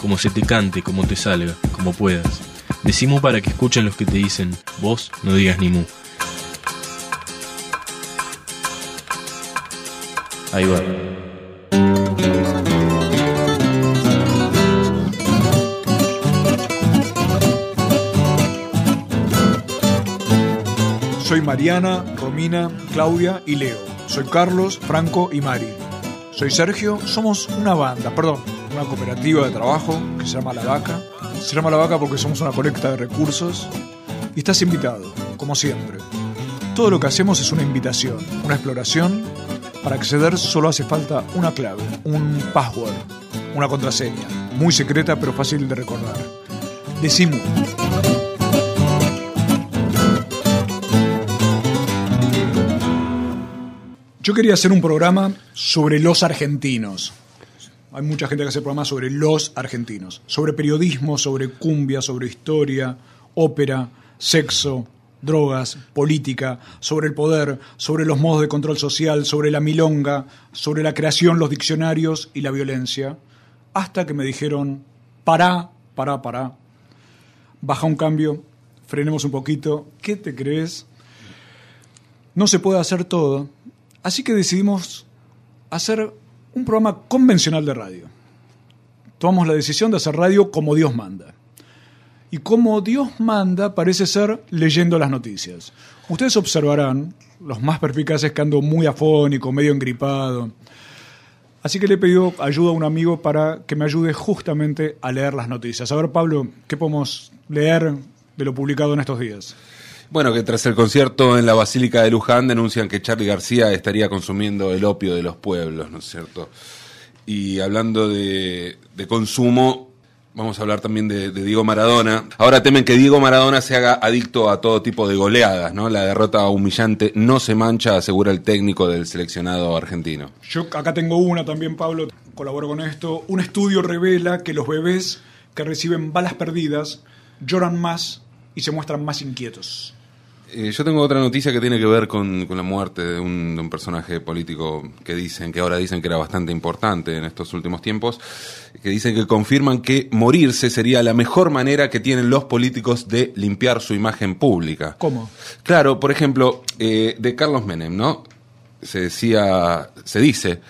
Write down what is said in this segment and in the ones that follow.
como se te cante, como te salga, como puedas. Decimu para que escuchen los que te dicen, vos no digas ni mu. Ahí va. Soy Mariana, Romina, Claudia y Leo. Soy Carlos, Franco y Mari. Soy Sergio, somos una banda, perdón, una cooperativa de trabajo que se llama La Vaca. Se llama La Vaca porque somos una colecta de recursos. Y estás invitado, como siempre. Todo lo que hacemos es una invitación, una exploración. Para acceder solo hace falta una clave, un password, una contraseña, muy secreta pero fácil de recordar. Decimu. Yo quería hacer un programa sobre los argentinos. Hay mucha gente que hace programas sobre los argentinos, sobre periodismo, sobre cumbia, sobre historia, ópera, sexo, drogas, política, sobre el poder, sobre los modos de control social, sobre la milonga, sobre la creación, los diccionarios y la violencia, hasta que me dijeron, pará, pará, pará, baja un cambio, frenemos un poquito, ¿qué te crees? No se puede hacer todo, así que decidimos hacer un programa convencional de radio. Tomamos la decisión de hacer radio como Dios manda. Y como Dios manda parece ser leyendo las noticias. Ustedes observarán, los más perspicaces que ando muy afónico, medio engripado. Así que le he pedido ayuda a un amigo para que me ayude justamente a leer las noticias. A ver, Pablo, ¿qué podemos leer de lo publicado en estos días? Bueno, que tras el concierto en la Basílica de Luján denuncian que Charlie García estaría consumiendo el opio de los pueblos, ¿no es cierto? Y hablando de, consumo, vamos a hablar también de, Diego Maradona. Ahora temen que Diego Maradona se haga adicto a todo tipo de goleadas, ¿no? La derrota humillante no se mancha, asegura el técnico del seleccionado argentino. Yo acá tengo una también, Pablo, colaboro con esto. Un estudio revela que los bebés que reciben balas perdidas lloran más y se muestran más inquietos. Eh, yo tengo otra noticia que tiene que ver con, con la muerte de un, de un, personaje político que dicen, que ahora dicen que era bastante importante en estos últimos tiempos, que dicen que confirman que morirse sería la mejor manera que tienen los políticos de limpiar su imagen pública. ¿Cómo? Claro, por ejemplo, eh, de Carlos Menem, ¿no? Se decía, se dice,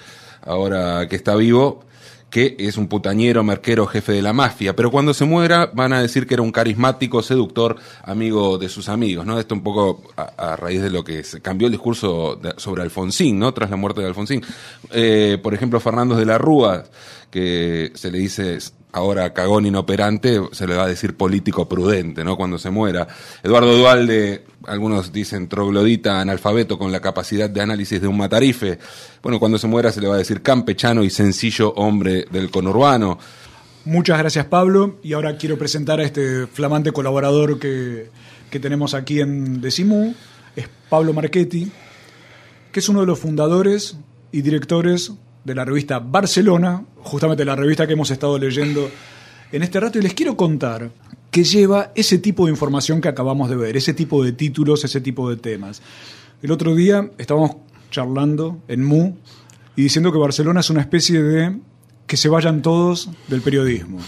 ahora que está vivo, que es un putañero, merquero, jefe de la mafia, pero cuando se muera van a decir que era un carismático, seductor, amigo de sus amigos, ¿no? Esto un poco a, raíz de lo que se cambió el discurso sobre Alfonsín, ¿no? Tras la muerte de Alfonsín. Eh, por ejemplo, Fernando de la Rúa, que se le dice ahora cagón inoperante, se le va a decir político prudente, ¿no? Cuando se muera. Eduardo Dualde, algunos dicen troglodita, analfabeto con la capacidad de análisis de un matarife. Bueno, cuando se muera se le va a decir campechano y sencillo hombre del conurbano. Muchas gracias, Pablo. Y ahora quiero presentar a este flamante colaborador que, que tenemos aquí en Decimu. Es Pablo Marchetti, que es uno de los fundadores y directores de la revista Barcelona, justamente la revista que hemos estado leyendo en este rato, y les quiero contar que lleva ese tipo de información que acabamos de ver, ese tipo de títulos, ese tipo de temas. El otro día estábamos charlando en MU y diciendo que Barcelona es una especie de que se vayan todos del periodismo.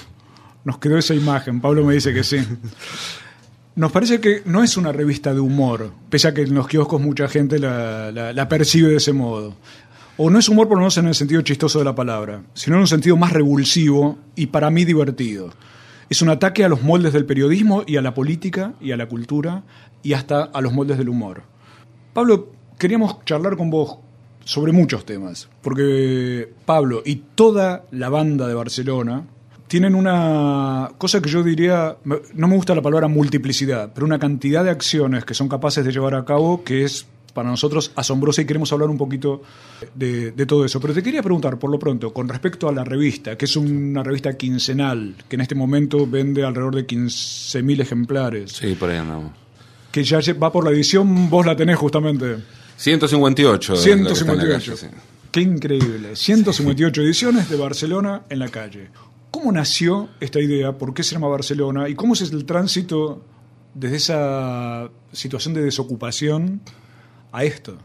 Nos quedó esa imagen, Pablo me dice que sí. Nos parece que no es una revista de humor, pese a que en los kioscos mucha gente la, la, percibe de ese modo o no es humor por lo menos en el sentido chistoso de la palabra, sino en un sentido más revulsivo y para mí divertido. Es un ataque a los moldes del periodismo y a la política y a la cultura y hasta a los moldes del humor. Pablo, queríamos charlar con vos sobre muchos temas, porque Pablo y toda la banda de Barcelona tienen una cosa que yo diría, no me gusta la palabra multiplicidad, pero una cantidad de acciones que son capaces de llevar a cabo que es para nosotros asombrosa y queremos hablar un poquito de, de, todo eso. Pero te quería preguntar, por lo pronto, con respecto a la revista, que es una revista quincenal, que en este momento vende alrededor de 15.000 ejemplares. Sí, por ahí andamos. Que ya va por la edición, vos la tenés justamente. 158. 158. Qué increíble. 158 ediciones de Barcelona en la calle. ¿Cómo nació esta idea? ¿Por qué se llama Barcelona? ¿Y cómo es el tránsito desde esa situación de desocupación a esto?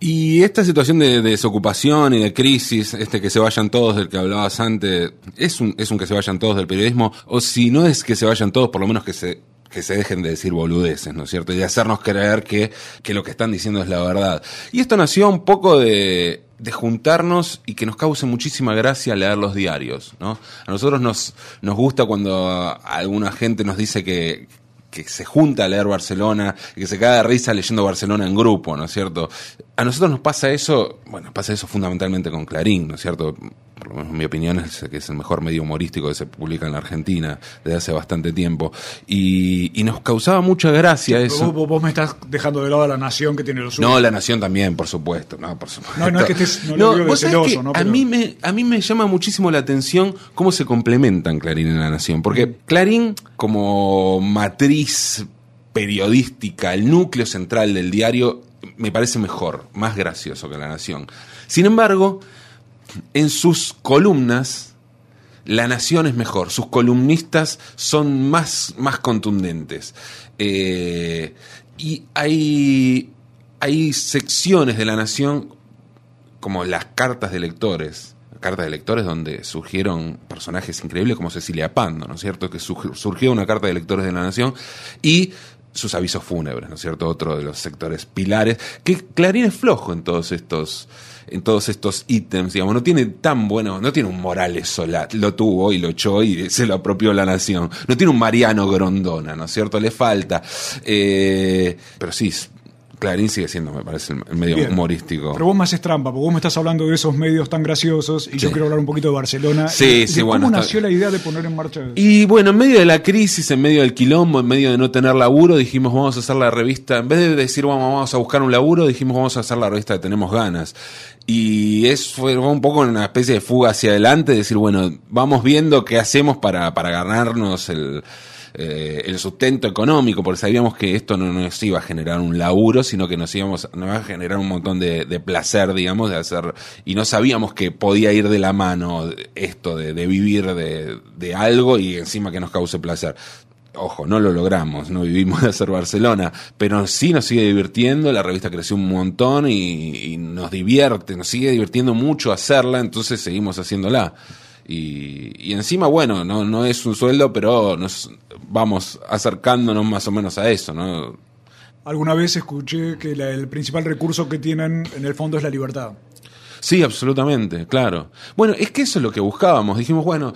Y esta situación de, desocupación y de crisis, este que se vayan todos del que hablabas antes, es un, es un que se vayan todos del periodismo, o si no es que se vayan todos, por lo menos que se que se dejen de decir boludeces, ¿no es cierto? Y de hacernos creer que, que lo que están diciendo es la verdad. Y esto nació un poco de, de juntarnos y que nos cause muchísima gracia leer los diarios, ¿no? A nosotros nos, nos gusta cuando alguna gente nos dice que, que se junta a leer Barcelona y que se cae de risa leyendo Barcelona en grupo, ¿no es cierto? A nosotros nos pasa eso, bueno, pasa eso fundamentalmente con Clarín, ¿no es cierto? Por lo menos en mi opinión es que es el mejor medio humorístico que se publica en la Argentina desde hace bastante tiempo. Y, nos causaba mucha gracia eso. Vos, me estás dejando de lado a la nación que tiene los suyo. No, la nación también, por supuesto. No, por supuesto. no, no es que estés no, no, celoso, ¿no? A, mí me, a mí me llama muchísimo la atención cómo se complementan Clarín y la nación. Porque mm. Clarín, como matriz periodística, el núcleo central del diario, me parece mejor, más gracioso que La Nación. Sin embargo, en sus columnas, La Nación es mejor, sus columnistas son más, más contundentes. Eh, y hay, hay secciones de La Nación, como las cartas de lectores, cartas de lectores donde surgieron personajes increíbles como Cecilia Pando, ¿no es cierto? Que surgió una carta de lectores de la Nación y sus avisos fúnebres, ¿no es cierto? Otro de los sectores pilares, que Clarín es flojo en todos estos en todos estos ítems, digamos, no tiene tan bueno, no tiene un Morales Solat, lo tuvo y lo echó y se lo apropió la nación, no tiene un Mariano Grondona, ¿no es cierto? Le falta, eh, pero sí, Clarín sigue siendo, me parece, el medio humorístico. Pero vos me haces trampa, porque vos me estás hablando de esos medios tan graciosos y yo quiero hablar un poquito de Barcelona. Sí, sí, bueno. ¿Cómo nació la idea de poner en marcha eso? Y bueno, en medio de la crisis, en medio del quilombo, en medio de no tener laburo, dijimos vamos a hacer la revista, en vez de decir vamos, a buscar un laburo, dijimos vamos a hacer la revista de Tenemos Ganas. Y eso fue un poco una especie de fuga hacia adelante, decir, bueno, vamos viendo qué hacemos para, para ganarnos el eh, el sustento económico, porque sabíamos que esto no nos iba a generar un laburo, sino que nos íbamos, nos iba a generar un montón de, placer, digamos, de hacer, y no sabíamos que podía ir de la mano esto de, vivir de, de algo y encima que nos cause placer ojo, no lo logramos, no vivimos de hacer Barcelona, pero sí nos sigue divirtiendo, la revista creció un montón y, nos divierte, nos sigue divirtiendo mucho hacerla, entonces seguimos haciéndola. Y, y encima, bueno, no, no es un sueldo, pero nos vamos acercándonos más o menos a eso, ¿no? Alguna vez escuché que el principal recurso que tienen en el fondo es la libertad. Sí, absolutamente, claro. Bueno, es que eso es lo que buscábamos. Dijimos, bueno,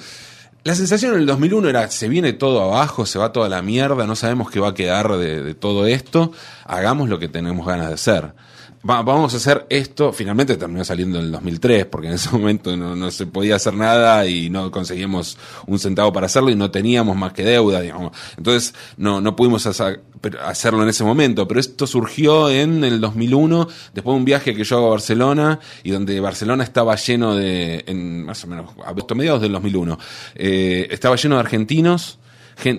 la sensación en el 2001 era, se viene todo abajo, se va toda la mierda, no sabemos qué va a quedar de, de todo esto, hagamos lo que tenemos ganas de hacer vamos a hacer esto. Finalmente terminó saliendo en el 2003, porque en ese momento no, se podía hacer nada y no conseguíamos un centavo para hacerlo y no teníamos más que deuda, digamos. Entonces no, no pudimos hacerlo en ese momento, pero esto surgió en el 2001, después de un viaje que yo hago a Barcelona y donde Barcelona estaba lleno de, en más o menos, a mediados del 2001, eh, estaba lleno de argentinos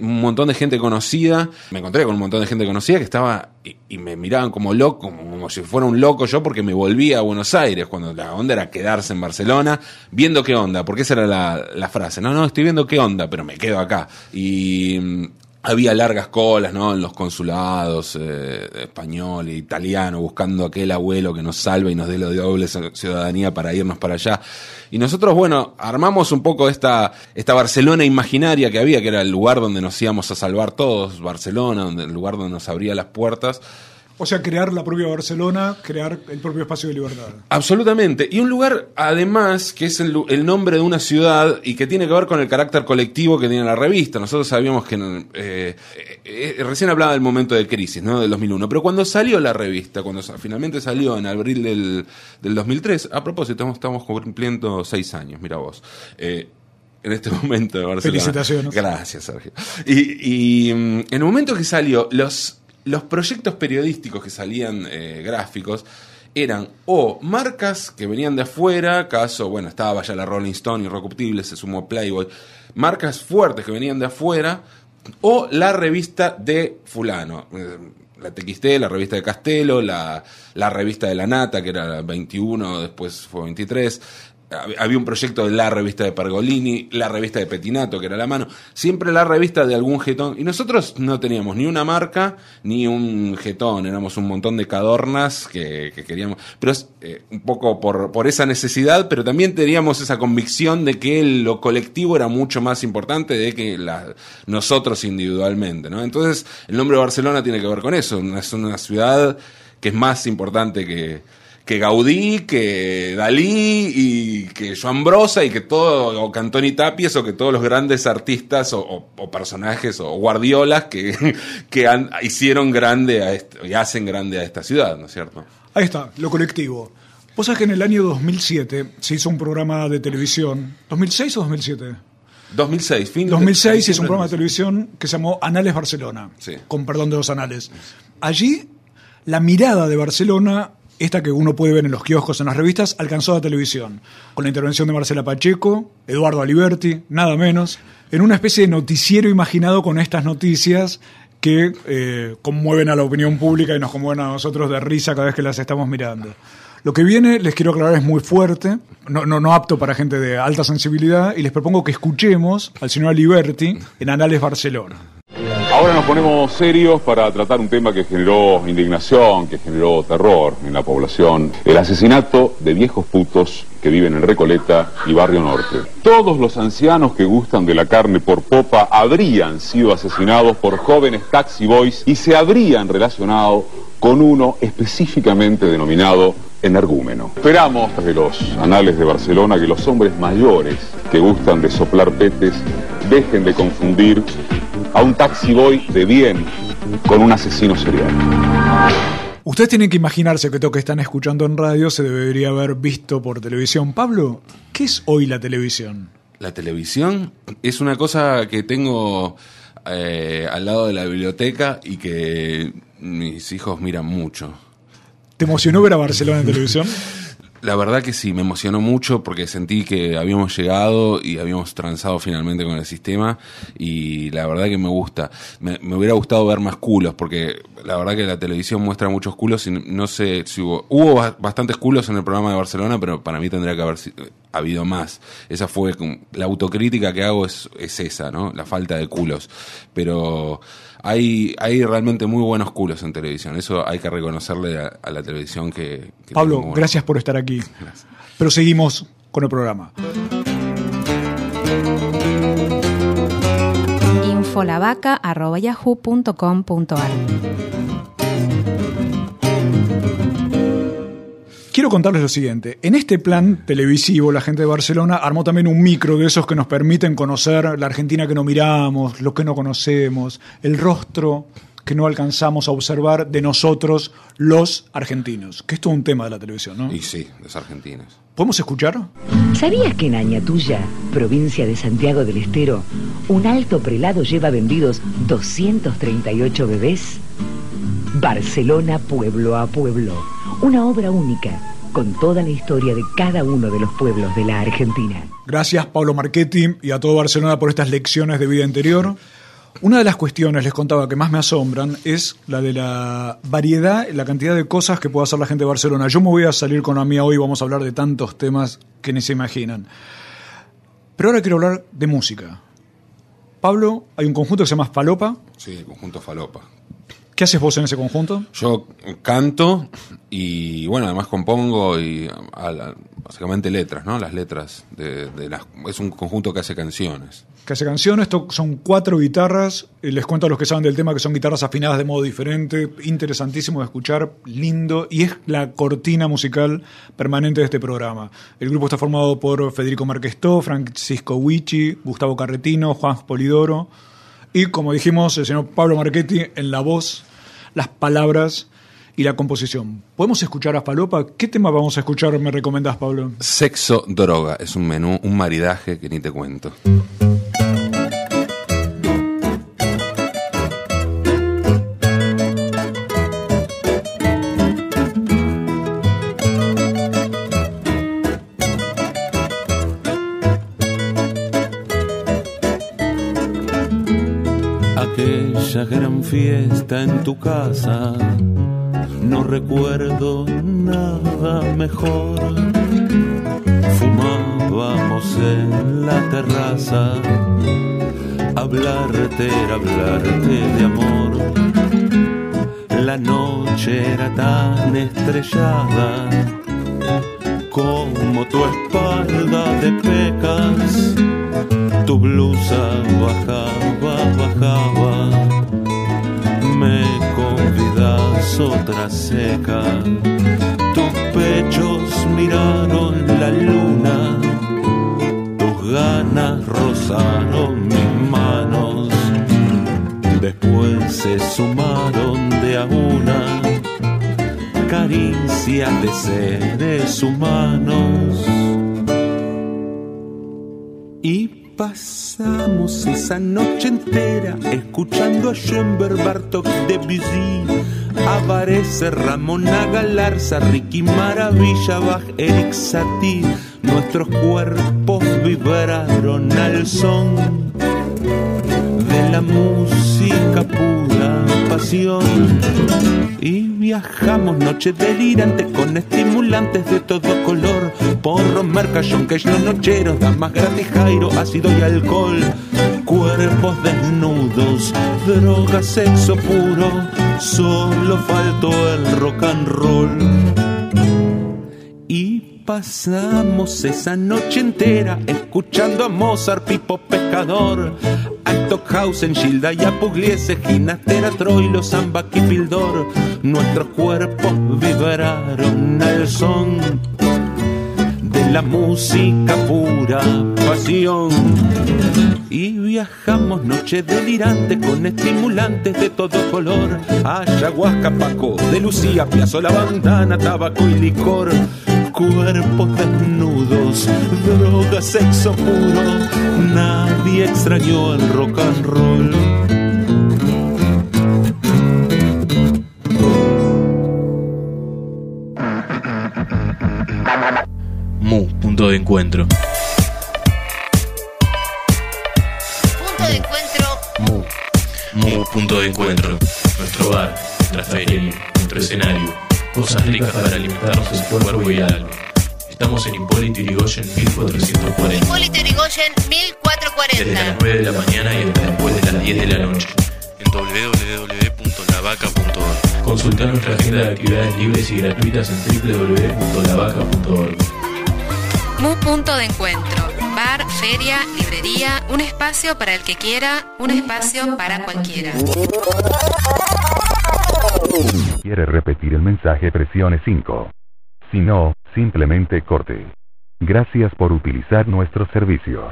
un montón de gente conocida. Me encontré con un montón de gente conocida que estaba y, me miraban como loco, como, si fuera un loco yo, porque me volvía a Buenos Aires, cuando la onda era quedarse en Barcelona, viendo qué onda, porque esa era la, la frase. No, no, estoy viendo qué onda, pero me quedo acá. Y mm, había largas colas, ¿no? En los consulados eh, español e italiano, buscando aquel abuelo que nos salve y nos dé la doble ciudadanía para irnos para allá. Y nosotros, bueno, armamos un poco esta, esta Barcelona imaginaria que había, que era el lugar donde nos íbamos a salvar todos, Barcelona, donde, el lugar donde nos abría las puertas. O sea, crear la propia Barcelona, crear el propio espacio de libertad. Absolutamente. Y un lugar, además, que es el, nombre de una ciudad y que tiene que ver con el carácter colectivo que tiene la revista. Nosotros sabíamos que eh, eh, recién hablaba del momento de crisis, ¿no? Del 2001. Pero cuando salió la revista, cuando finalmente salió en abril del, del 2003, a propósito, estamos cumpliendo seis años, mira vos. Eh, en este momento de Barcelona. Felicitaciones. Gracias, Sergio. Y, y mm, en el momento que salió, los los proyectos periodísticos que salían eh, gráficos eran o marcas que venían de afuera, caso, bueno, estaba ya la Rolling Stone, Irrecuptible, se sumó Playboy, marcas fuertes que venían de afuera, o la revista de fulano. eh, La TXT, la revista de Castelo, la, la revista de La Nata, que era 21, después fue 23. Hab- Había un proyecto de la revista de Pergolini, la revista de Petinato, que era la mano. Siempre la revista de algún jetón. Y nosotros no teníamos ni una marca, ni un jetón. Éramos un montón de cadornas que, que queríamos. Pero es eh, un poco por, por esa necesidad, pero también teníamos esa convicción de que lo colectivo era mucho más importante de que la- nosotros individualmente. ¿no? Entonces, el nombre de Barcelona tiene que ver con eso. Es una ciudad que es más importante que que Gaudí, que Dalí y que Joan Brosa y que todo, o Cantoni Tapies o que todos los grandes artistas o, o- o personajes o guardiolas que, que han- hicieron grande a este- y hacen grande a esta ciudad, ¿no es cierto? Ahí está, lo colectivo. Vos sabés que en el año 2007 se hizo un programa de televisión. ¿2006 o 2007? 2006, fin de- 2006 hizo un programa de televisión que se llamó Anales Barcelona, Sí. con perdón de los anales. Allí, la mirada de Barcelona, esta que uno puede ver en los kioscos, en las revistas, alcanzó la televisión, con la intervención de Marcela Pacheco, Eduardo Aliberti, nada menos, en una especie de noticiero imaginado con estas noticias que eh, conmueven a la opinión pública y nos conmueven a nosotros de risa cada vez que las estamos mirando. Lo que viene, les quiero aclarar, es muy fuerte, no, no apto para gente de alta sensibilidad, y les propongo que escuchemos al señor Aliberti en Anales Barcelona. Ahora nos ponemos serios para tratar un tema que generó indignación, que generó terror en la población. El asesinato de viejos putos que viven en Recoleta y Barrio Norte. Todos los ancianos que gustan de la carne por popa habrían sido asesinados por jóvenes taxi boys y se habrían relacionado con uno específicamente denominado energúmeno. Esperamos de los anales de Barcelona que los hombres mayores que gustan de soplar petes dejen de confundir a un taxi boy de bien con un asesino serial. Ustedes tienen que imaginarse que todo que están escuchando en radio se debería haber visto por televisión. Pablo, ¿qué es hoy la televisión? La televisión es una cosa que tengo eh, al lado de la biblioteca y que mis hijos miran mucho. ¿Te emocionó ver a Barcelona en televisión? La verdad que sí, me emocionó mucho porque sentí que habíamos llegado y habíamos transado finalmente con el sistema y la verdad que me gusta. Me, hubiera gustado ver más culos porque la verdad que la televisión muestra muchos culos y no sé si hubo... Hubo ba- bastantes culos en el programa de Barcelona, pero para mí tendría que haber si- habido más. Esa fue la autocrítica que hago es, es esa, ¿no? La falta de culos. Pero hay, hay realmente muy buenos culos en televisión. Eso hay que reconocerle a, a la televisión que... Pablo, buenos gracias por estar aquí. Pero seguimos con el programa. infolavaca.yahoo.com.ar contarles lo siguiente. En este plan televisivo, la gente de Barcelona armó también un micro de esos que nos permiten conocer la Argentina que no miramos, lo que no conocemos, el rostro que no alcanzamos a observar de nosotros, los argentinos. Que esto es un tema de la televisión, ¿no? Y sí, los argentinos. ¿Podemos escuchar? ¿Sabías que en Añatuya, provincia de Santiago del Estero, un alto prelado lleva vendidos 238 bebés? Barcelona pueblo a pueblo, una obra única con toda la historia de cada uno de los pueblos de la Argentina. Gracias, Pablo Marchetti, y a todo Barcelona por estas lecciones de vida interior. Una de las cuestiones, les contaba, que más me asombran es la de la variedad, la cantidad de cosas que puede hacer la gente de Barcelona. Yo me voy a salir con la mía hoy, vamos a hablar de tantos temas que ni se imaginan. Pero ahora quiero hablar de música. Pablo, hay un conjunto que se llama Falopa. Sí, el conjunto Falopa. ¿Qué haces vos en ese conjunto? Yo canto y bueno, además compongo y a la- básicamente letras, ¿no? Las letras de, de las es un conjunto que hace canciones. Que hace canciones, esto son cuatro guitarras. Les cuento a los que saben del tema que son guitarras afinadas de modo diferente, interesantísimo de escuchar, lindo, y es la cortina musical permanente de este programa. El grupo está formado por Federico Marquestó, Francisco Huichi, Gustavo Carretino, Juan Polidoro, y como dijimos, el señor Pablo Marchetti en la voz, las palabras y la composición. ¿Podemos escuchar a Falopa? ¿Qué tema vamos a escuchar, me recomendás, Pablo? Sexo, droga, es un menú, un maridaje que ni te cuento. Aquella gran fiesta en tu casa. No recuerdo nada mejor. Fumábamos en la terraza. Hablarte hablarte de amor. La noche era tan estrellada como tu espalda de pecas. Tu blusa bajaba, bajaba. Otra seca. Tus pechos miraron la luna. Tus ganas rozaron mis manos. Después se sumaron de a una caricias de seres humanos. Y pasamos esa noche entera escuchando a Schoenberg, Bartok, Debussy, Avarese, Ramona Galarza, Ricky Maravilla, Bach, Eric Satie. Nuestros cuerpos vibraron al son de la música pura pasión. Y viajamos noches delirantes con estimulantes de todo color. Porro, merca, que los nocheros, damas gratis, jairo, ácido y alcohol. Cuerpos desnudos, droga, sexo puro. Solo faltó el rock and roll. Y pasamos esa noche entera escuchando a Mozart, Pipo Pescador, a Stockhausen, Gilda y a Pugliese, Ginastera, Troilo, Samba, Kipildor. Nuestros cuerpos vibraron al son de la música pura pasión. Y viajamos noche delirante con estimulantes de todo color. Ayahuasca, Paco, de Lucía, la Bandana, tabaco y licor cuerpos desnudos, droga, sexo puro, nadie extrañó el rock and roll. Mu, punto de encuentro. Mu, punto de encuentro. Nuestro bar, nuestra feria, nuestro escenario. Cosas ricas para alimentarnos el cuerpo y el alma. Estamos en Hipólito Yrigoyen 1440. Hipólito Yrigoyen Desde 1440. las 9 de la mañana y hasta después de las 10 de la noche. En www.lavaca.org. Consulta nuestra agenda de actividades libres y gratuitas en www.lavaca.org. Mu Punto de Encuentro. Bar, feria, librería, un espacio para el que quiera, un espacio para cualquiera. quiere repetir el mensaje presione 5. Si no, simplemente corte. Gracias por utilizar nuestros servicios.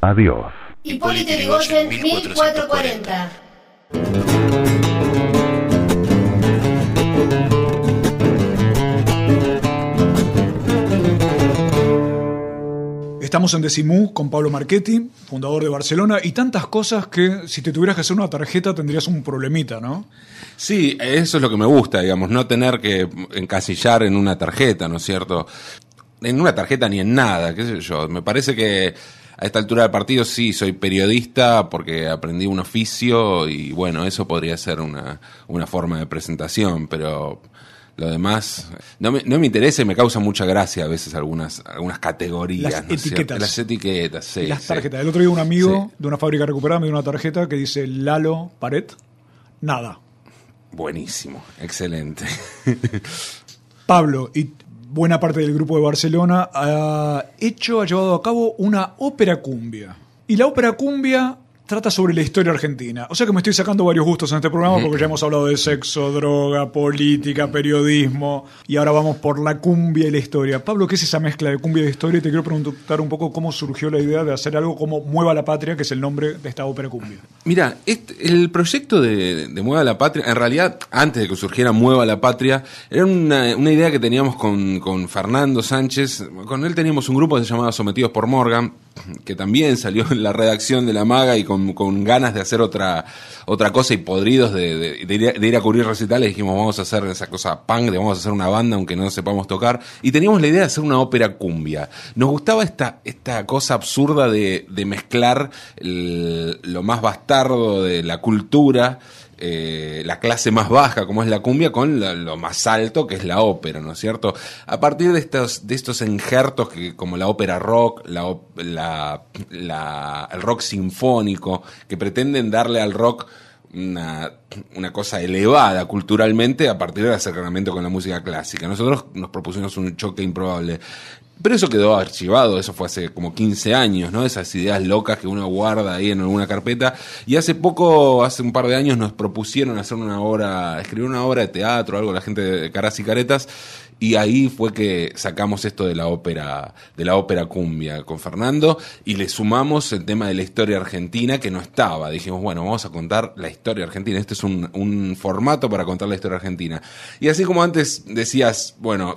Adiós. Hipólito Yrigoyen 1440. Estamos en Decimú con Pablo Marchetti, fundador de Barcelona, y tantas cosas que si te tuvieras que hacer una tarjeta tendrías un problemita, ¿no? Sí, eso es lo que me gusta, digamos, no tener que encasillar en una tarjeta, ¿no es cierto? En una tarjeta ni en nada, qué sé yo. Me parece que a esta altura del partido sí, soy periodista porque aprendí un oficio y bueno, eso podría ser una, una forma de presentación, pero lo demás no me, no me interesa y me causa mucha gracia a veces algunas, algunas categorías. Las etiquetas. Las etiquetas, sí. Las sí. tarjetas. El otro día un amigo Sí. de una fábrica recuperada me dio una tarjeta que dice Lalo Paret, nada. Buenísimo, excelente. Pablo y buena parte del grupo de Barcelona ha hecho, ha llevado a cabo una ópera cumbia. Y la ópera cumbia trata sobre la historia argentina. O sea que me estoy sacando varios gustos en este programa porque ya hemos hablado de sexo, droga, política, periodismo y ahora vamos por la cumbia y la historia. Pablo, ¿qué es esa mezcla de cumbia y de historia? Y te quiero preguntar un poco cómo surgió la idea de hacer algo como Mueva la Patria, que es el nombre de esta ópera cumbia. Mira, el proyecto de, de Mueva la Patria, en realidad, antes de que surgiera Mueva la Patria, era una, una idea que teníamos con, con Fernando Sánchez. Con él teníamos un grupo que se llamaba Sometidos por Morgan. Que también salió en la redacción de La Maga y con, ganas de hacer otra, otra cosa y podridos de, ir a, cubrir recitales, dijimos vamos a hacer esa cosa punk, de vamos a hacer una banda aunque no sepamos tocar. Y teníamos la idea de hacer una ópera cumbia. Nos gustaba esta, esta cosa absurda de, mezclar lo más bastardo de la cultura eh, la clase más baja, como es la cumbia, con lo más alto, que es la ópera, ¿no es cierto? A partir de estos, de estos injertos, que, como la ópera rock, la, la- la- el rock sinfónico, que pretenden darle al rock una, una cosa elevada culturalmente a partir del acercamiento con la música clásica. Nosotros nos propusimos un choque improbable. Pero eso quedó archivado, eso fue hace como 15 años, ¿no? Esas ideas locas que uno guarda ahí en alguna carpeta. Y hace poco, hace un par de años, nos propusieron hacer una obra, escribir una obra de teatro, algo, la gente de Caras y Caretas. Y ahí fue que sacamos esto de la ópera, de la ópera cumbia con Fernando y le sumamos el tema de la historia argentina que no estaba. Dijimos, bueno, vamos a contar la historia argentina. Este es un, un formato para contar la historia argentina. Y así como antes decías, bueno,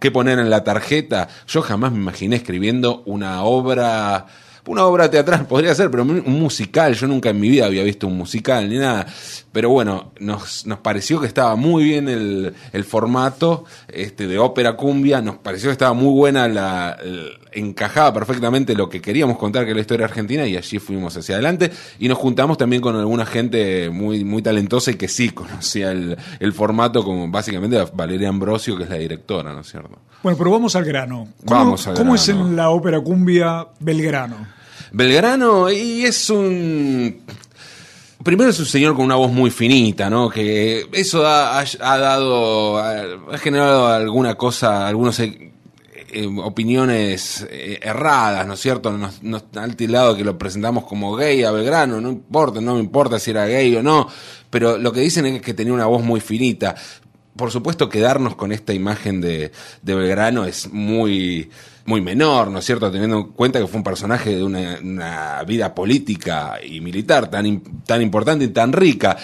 ¿qué poner en la tarjeta? Yo jamás me imaginé escribiendo una obra una obra teatral podría ser, pero un musical, yo nunca en mi vida había visto un musical ni nada. Pero bueno, nos, nos pareció que estaba muy bien el, el formato este, de ópera cumbia, nos pareció que estaba muy buena la, encajaba perfectamente lo que queríamos contar que es la historia argentina y allí fuimos hacia adelante y nos juntamos también con alguna gente muy, muy talentosa y que sí conocía el, el formato como básicamente Valeria Ambrosio, que es la directora, ¿no es cierto? Bueno, pero vamos al grano. ¿Cómo, Vamos al cómo es en la ópera cumbia Belgrano? Belgrano y es un primero es un señor con una voz muy finita, ¿no? Que eso ha, dado ha, generado alguna cosa, algunos eh, eh, opiniones eh, erradas, ¿no es cierto? Nos, nos han tildado que lo presentamos como gay a Belgrano, no importa, no me importa si era gay o no, pero lo que dicen es que tenía una voz muy finita. Por supuesto, quedarnos con esta imagen de Belgrano es muy, muy menor, ¿no es cierto? Teniendo en cuenta que fue un personaje de una, una vida política y militar tan, tan importante y tan rica.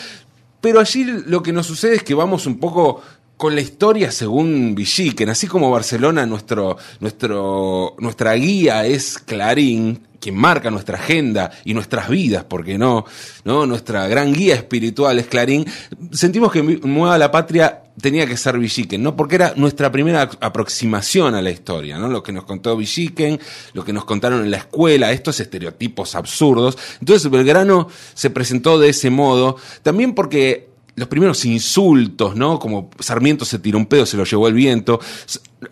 Pero allí lo que nos sucede es que vamos un poco con la historia según Villiquen, así como Barcelona, nuestro, nuestro, nuestra guía es Clarín, quien marca nuestra agenda y nuestras vidas, porque no, no, nuestra gran guía espiritual es Clarín, sentimos que Mueva la Patria tenía que ser Villiquen, ¿no? Porque era nuestra primera aproximación a la historia, ¿no? Lo que nos contó Villiquen, lo que nos contaron en la escuela, estos estereotipos absurdos. Entonces Belgrano se presentó de ese modo, también porque los primeros insultos, ¿no? Como Sarmiento se tiró un pedo, se lo llevó el viento,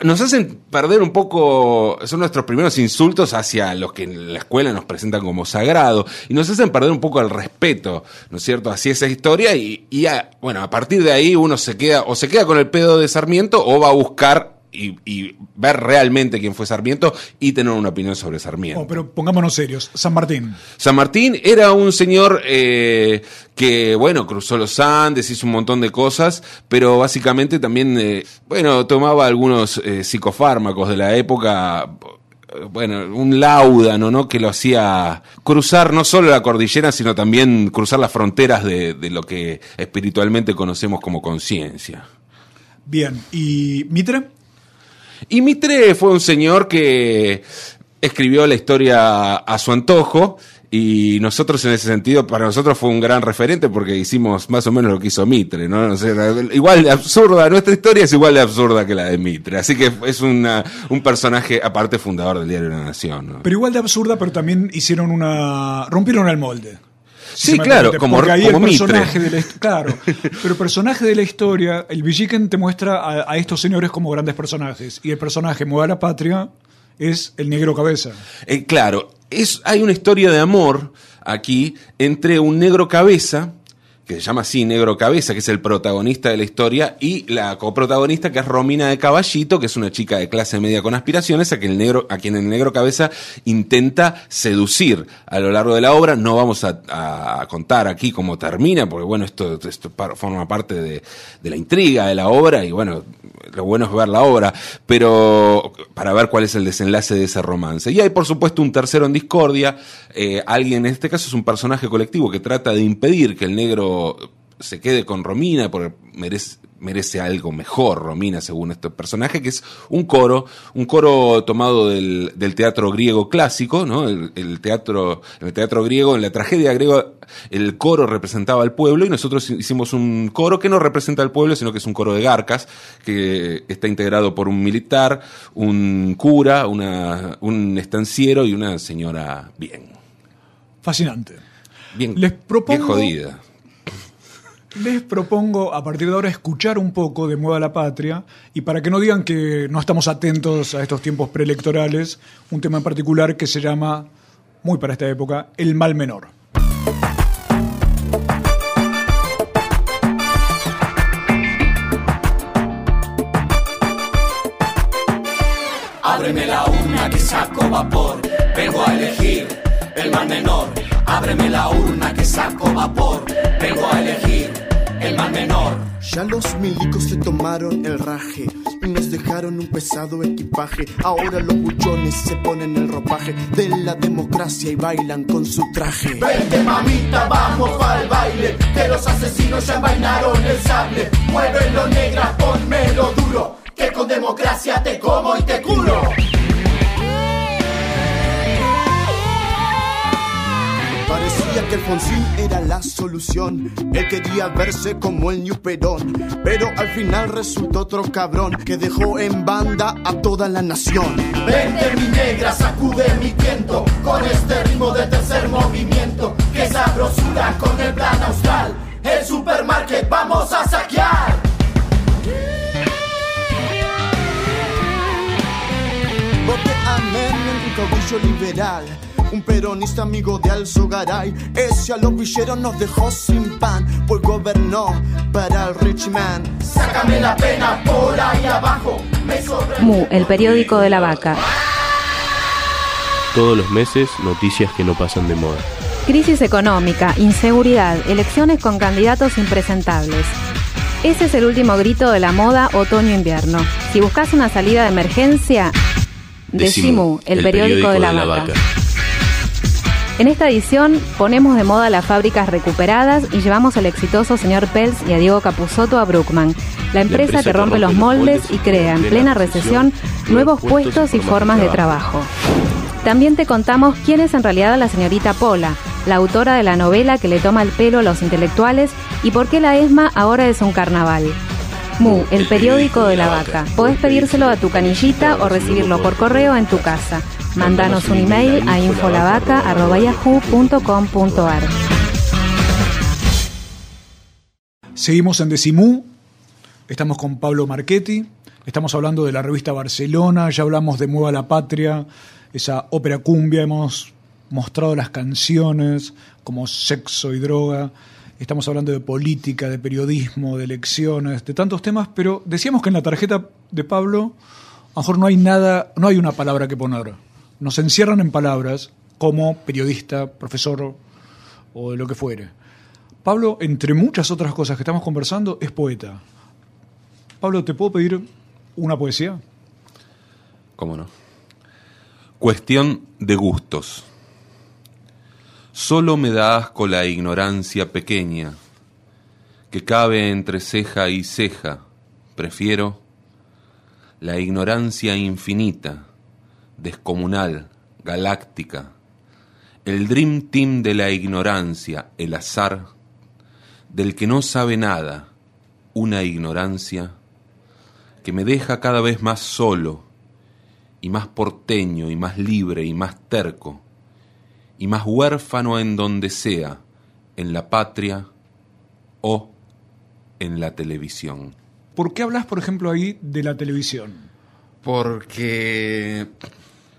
nos hacen perder un poco, son nuestros primeros insultos hacia los que en la escuela nos presentan como sagrado, y nos hacen perder un poco el respeto, ¿no es cierto?, hacia esa historia, y, y bueno, a partir de ahí uno se queda, o se queda con el pedo de Sarmiento, o va a buscar y, y ver realmente quién fue Sarmiento y tener una opinión sobre Sarmiento. Oh, pero pongámonos serios. San Martín. San Martín era un señor eh, que, bueno, cruzó los Andes, hizo un montón de cosas, pero básicamente también, eh, bueno, tomaba algunos eh, psicofármacos de la época. Bueno, un láudano, ¿no? Que lo hacía cruzar no solo la cordillera, sino también cruzar las fronteras de, de lo que espiritualmente conocemos como conciencia. Bien. ¿Y Mitre? Y Mitre fue un señor que escribió la historia a su antojo y nosotros en ese sentido, para nosotros fue un gran referente porque hicimos más o menos lo que hizo Mitre, ¿no? Sé, era igual de absurda, nuestra historia es igual de absurda que la de Mitre, así que es una, un personaje aparte fundador del diario La Nación. ¿no? Pero igual de absurda, pero también hicieron una. rompieron el molde. Si Sí, claro, permite, como- porque ahí como el personaje de la claro, pero personaje de la historia, el Villiquen te muestra a, a estos señores como grandes personajes y el personaje Mueva la Patria es el negro cabeza. Eh, claro, es, hay una historia de amor aquí entre un negro cabeza, que se llama así Negro Cabeza, que es el protagonista de la historia, y la coprotagonista, que es Romina de Caballito, que es una chica de clase media con aspiraciones, a quien el negro, a quien el negro cabeza intenta seducir a lo largo de la obra. No vamos a, a contar aquí cómo termina, porque bueno, esto, esto forma parte de, de la intriga de la obra, y bueno, lo bueno es ver la obra, pero para ver cuál es el desenlace de ese romance. Y hay, por supuesto, un tercero en discordia, eh, alguien, en este caso es un personaje colectivo que trata de impedir que el negro se quede con Romina, porque merece, merece algo mejor, Romina, según este personaje, que es un coro, un coro tomado del, del teatro griego clásico, ¿no? El, el teatro, en el teatro griego, en la tragedia griega, el coro representaba al pueblo y nosotros hicimos un coro que no representa al pueblo, sino que es un coro de garcas, que está integrado por un militar, un cura, una, un estanciero y una señora bien, Fascinante. bien, Les propongo- bien jodida. Les propongo a partir de ahora escuchar un poco de Mueva la Patria y para que no digan que no estamos atentos a estos tiempos preelectorales, un tema en particular que se llama, muy para esta época, El Mal Menor. Ábreme la urna que saco vapor, vengo a elegir el mal menor. Ábreme la urna que saco vapor, vengo a elegir el mal menor. Ya los milicos se tomaron el raje y nos dejaron un pesado equipaje. Ahora los buchones se ponen el ropaje de la democracia y bailan con su traje. Vente mamita, vamos pa'l baile, que los asesinos ya envainaron el sable. Muévelo negra, ponmelo duro, que con democracia te como y te curo. Parecía que Alfonsín era la solución. Él quería verse como el New Perón. Pero al final resultó otro cabrón que dejó en banda a toda la nación. Vente mi negra, sacude mi viento Con este ritmo de tercer movimiento Que sabrosura con el plan austral El supermarket vamos a saquear Vote a Menem, un caudillo liberal. Un peronista amigo de Alzogaray. Ese a los villeros nos dejó sin pan, pues gobernó para el rich man. Sácame la pena por ahí abajo Me sobra Mu, el periódico de la vaca. Todos los meses, noticias que no pasan de moda. Crisis económica, inseguridad, elecciones con candidatos impresentables. Ese es el último grito de la moda otoño-invierno. Si buscas una salida de emergencia, Decimu, el, periódico, de la, vaca. En esta edición ponemos de moda las fábricas recuperadas y llevamos al exitoso señor Pels y a Diego Capusotto a Brookman, la empresa, que rompe los moldes y crea en plena recesión nuevos puestos y formas de trabajo. También te contamos quién es en realidad la señorita Pola, la autora de la novela que le toma el pelo a los intelectuales y por qué la ESMA ahora es un carnaval. Mu, el periódico de la vaca. Podés pedírselo a tu canillita o recibirlo por correo en tu casa. Mándanos un email a infolavaca.yahoo.com.ar. Seguimos en Decimú, estamos con Pablo Marchetti, estamos hablando de la revista Barcelona, ya hablamos de Mueva la Patria, esa ópera cumbia, hemos mostrado las canciones como sexo y droga, estamos hablando de política, de periodismo, de elecciones, de tantos temas, pero decíamos que en la tarjeta de Pablo a lo mejor no hay nada, no hay una palabra que poner. Nos encierran en palabras como periodista, profesor o lo que fuere. Pablo, entre muchas otras cosas que estamos conversando, es poeta. Pablo, ¿te puedo pedir una poesía? ¿Cómo no? Cuestión de gustos. Solo me da asco la ignorancia pequeña que cabe entre ceja y ceja. Prefiero la ignorancia infinita, descomunal, galáctica, el dream team de la ignorancia, el azar, del que no sabe nada, una ignorancia que me deja cada vez más solo y más porteño y más libre y más terco y más huérfano en donde sea, en la patria o en la televisión. ¿Por qué hablas, por ejemplo, ahí de la televisión? Porque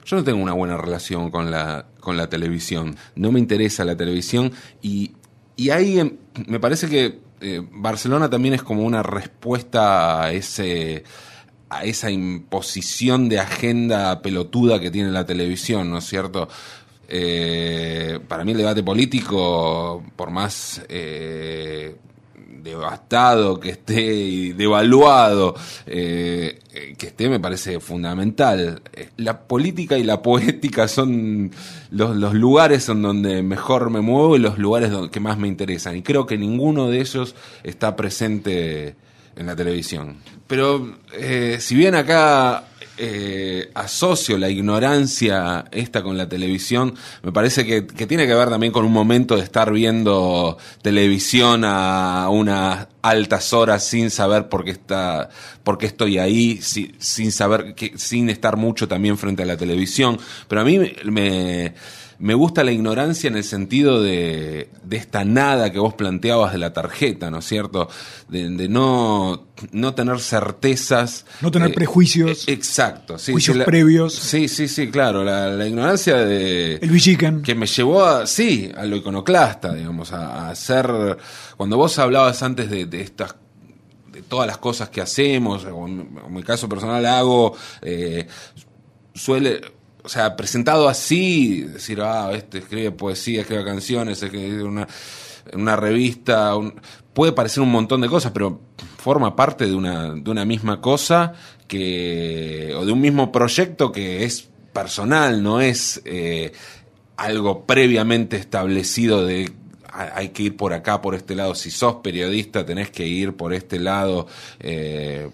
yo no tengo una buena relación con la, con la televisión. No me interesa la televisión y, y ahí em, me parece que eh, Barcelona también es como una respuesta a ese a esa imposición de agenda pelotuda que tiene la televisión, ¿no es cierto? Eh, para mí el debate político, por más eh, devastado que esté devaluado eh, que esté, me parece fundamental. Eh, La política y la poética son los, los lugares en donde mejor me muevo y los lugares donde, que más me interesan. Y creo que ninguno de ellos está presente en la televisión. Pero eh, si bien acá eh, asocio la ignorancia esta con la televisión, me parece que, que tiene que ver también con un momento de estar viendo televisión a unas altas horas sin saber por qué está, por qué estoy ahí, si- sin saber que, sin estar mucho también frente a la televisión. Pero a mí me, me gusta la ignorancia en el sentido de, de esta nada que vos planteabas de la tarjeta, ¿no es cierto? De, de no, no tener certezas. No tener eh, prejuicios. eh, Exacto, sí. Juicios sí, la- previos. Sí, sí, sí, claro. La, la ignorancia de. El villiquen. Que me llevó a. Sí, a lo iconoclasta, digamos, a, a hacer. Cuando vos hablabas antes de, de estas de todas las cosas que hacemos, o en, en mi caso personal hago, eh, suele, o sea, presentado así, decir, ah, este escribe poesía, escribe canciones, escribe una, una revista, un- puede parecer un montón de cosas, pero forma parte de una, de una misma cosa que, o de un mismo proyecto que es personal, no es eh, algo previamente establecido de "Ah, hay que ir por acá, por este lado. Si sos periodista, tenés que ir por este lado. eh,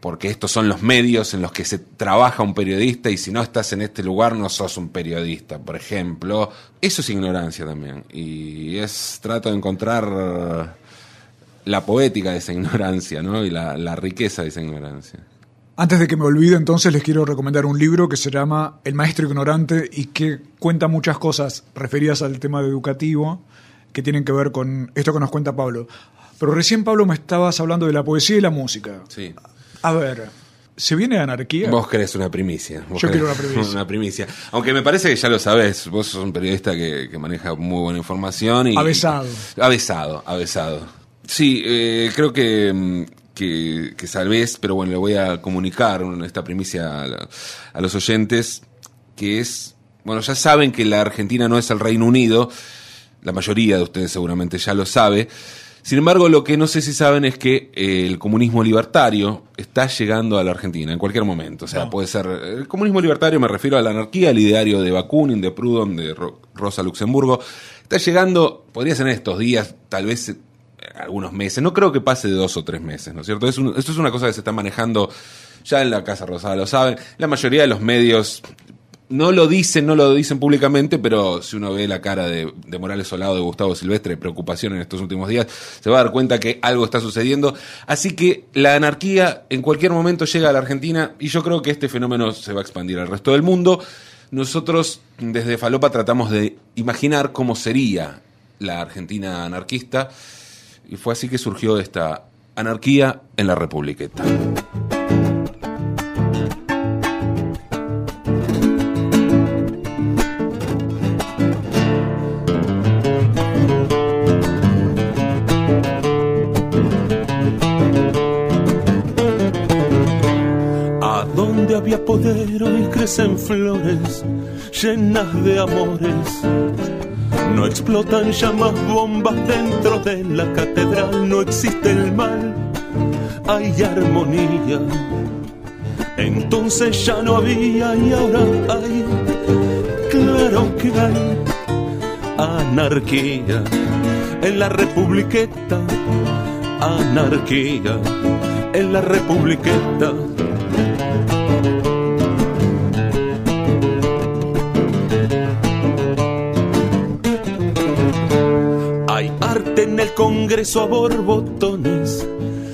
porque estos son los medios en los que se trabaja un periodista y si no estás en este lugar no sos un periodista, por ejemplo. Eso es ignorancia también. Y es trato de encontrar la poética de esa ignorancia, ¿no? Y la, la riqueza de esa ignorancia. Antes de que me olvide, entonces les quiero recomendar un libro que se llama El Maestro Ignorante y que cuenta muchas cosas referidas al tema educativo que tienen que ver con esto que nos cuenta Pablo. Pero recién, Pablo, me estabas hablando de la poesía y la música. Sí. A ver, ¿se viene anarquía? Vos querés una primicia. Vos Yo quiero una primicia. una primicia. Aunque me parece que ya lo sabés. Vos sos un periodista que, que maneja muy buena información. y Avesado. Avesado, avesado. Sí, eh, creo que, mm, que, que salvés, pero bueno, le voy a comunicar un- esta primicia a, la- a los oyentes, que es, bueno, ya saben que la Argentina no es el Reino Unido, la mayoría de ustedes seguramente ya lo sabe. Sin embargo, lo que no sé si saben es que eh, el comunismo libertario está llegando a la Argentina en cualquier momento. O sea, puede ser. El comunismo libertario me refiero a la anarquía, al ideario de Bakunin, de Proudhon, de Ro- Rosa Luxemburgo. Está llegando, podría ser en estos días, tal vez eh, algunos meses. No creo que pase de dos o tres meses, ¿no es cierto? Es un- esto es una cosa que se está manejando ya en la Casa Rosada, lo saben. La mayoría de los medios no lo dicen, no lo dicen públicamente, pero si uno ve la cara de, Morales Solado, de Gustavo Silvestre, preocupación en estos últimos días, se va a dar cuenta que algo está sucediendo. Así que la anarquía en cualquier momento llega a la Argentina y yo creo que este fenómeno se va a expandir al resto del mundo. Nosotros desde Falopa tratamos de imaginar cómo sería la Argentina anarquista y fue así que surgió esta anarquía en la Republiqueta. Había poder hoy crecen flores llenas de amores. No explotan llamas bombas dentro de la catedral, no existe el mal, hay armonía. Entonces ya no había y ahora hay, claro que hay anarquía en la republiqueta, anarquía en la republiqueta. Congreso a borbotones,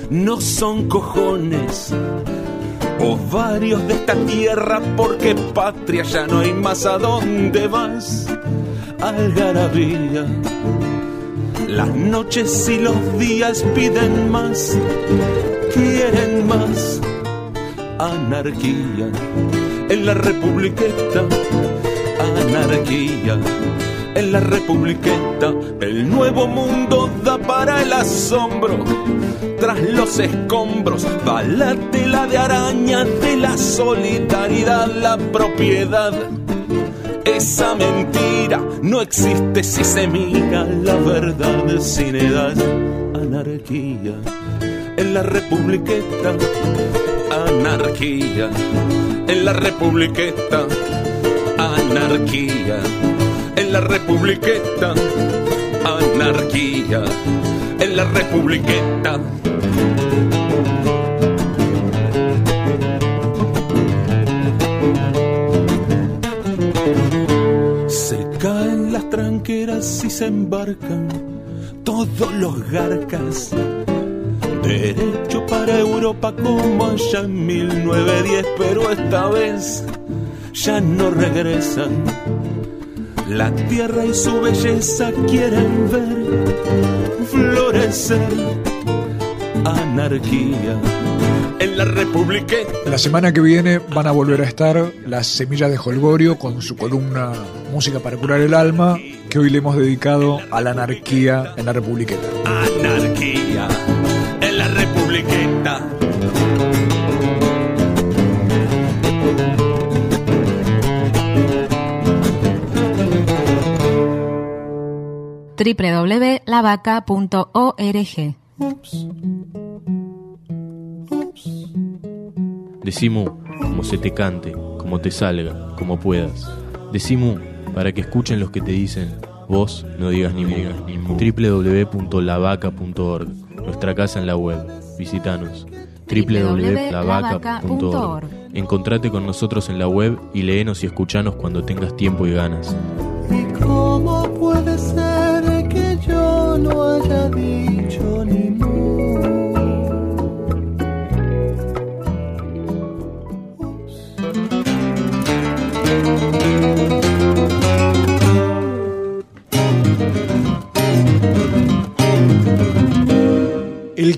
no son cojones. Ovarios de esta tierra, porque patria ya no hay más a dónde vas. Algarabía, las noches y los días piden más, quieren más. Anarquía en la republiqueta, anarquía la republiqueta. El nuevo mundo da para el asombro. Tras los escombros va la tela de araña de la solidaridad, la propiedad. Esa mentira no existe si se mira la verdad sin edad. Anarquía en la republiqueta. Anarquía en la republiqueta. Anarquía en la republiqueta, anarquía, en la Republiqueta. Se caen las tranqueras y se embarcan todos los garcas. Derecho para Europa como allá en 1910, pero esta vez ya no regresan. La tierra y su belleza quieren ver florecer anarquía en la República. La semana que viene van a volver a estar las semillas de Holgorio con su columna Música para curar el alma, que hoy le hemos dedicado a la anarquía en la Republiqueta. Anarquía en la Republiqueta. www.lavaca.org. Decimu, como se te cante, como te salga, como puedas. Decimu, para que escuchen los que te dicen, vos no digas ni www.lavaca.org, nuestra casa en la web. Visítanos. www.lavaca.org. Encontrate con nosotros en la web y léenos y escuchanos cuando tengas tiempo y ganas. ¿Y cómo puede ser no haya dicho ni mu?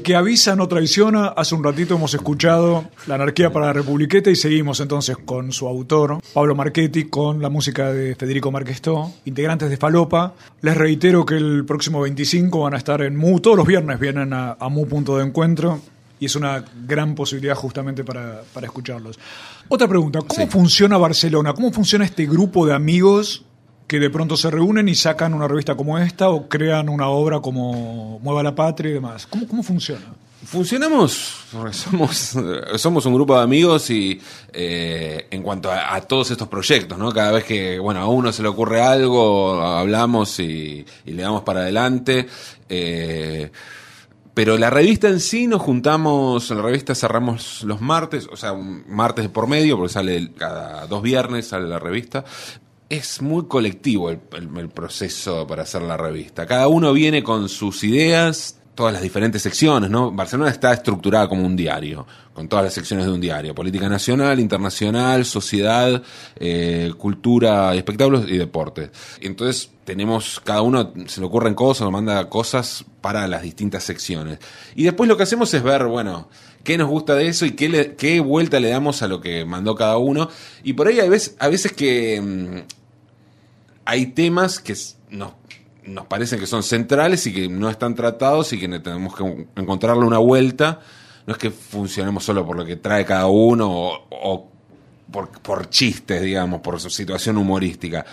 Que avisa no traiciona. Hace un ratito hemos escuchado La anarquía para la Republiqueta y seguimos entonces con su autor, Pablo Marchetti, con la música de Federico Marquestó, integrantes de Falopa. Les reitero que el próximo 25 van a estar en MU, todos los viernes vienen a, a MU Punto de Encuentro y es una gran posibilidad justamente para, para escucharlos. Otra pregunta, ¿cómo funciona Barcelona? ¿Cómo funciona este grupo de amigos que de pronto se reúnen y sacan una revista como esta o crean una obra como Mueva la Patria y demás? ¿Cómo, cómo funciona? Funcionamos, somos, somos un grupo de amigos y eh, en cuanto a, todos estos proyectos, ¿no? Cada vez que, bueno, a uno se le ocurre algo, hablamos y, y le damos para adelante. eh, pero la revista en sí nos juntamos, la revista cerramos los martes, o sea, un martes por medio, porque sale cada dos viernes, sale la revista. Es muy colectivo el, proceso para hacer la revista. Cada uno viene con sus ideas, todas las diferentes secciones, ¿no? Barcelona está estructurada como un diario, con todas las secciones de un diario. Política nacional, internacional, sociedad, eh, cultura, espectáculos y deportes. Entonces tenemos, cada uno se le ocurren cosas, nos manda cosas para las distintas secciones. Y después lo que hacemos es ver, bueno, qué nos gusta de eso y qué, le- qué vuelta le damos a lo que mandó cada uno. Y por ahí hay veces, a veces que mm, hay temas que nos, nos parecen que son centrales y que no están tratados y que ne- tenemos que encontrarle una vuelta. No es que funcionemos solo por lo que trae cada uno o, o por, por chistes, digamos, por su situación humorística.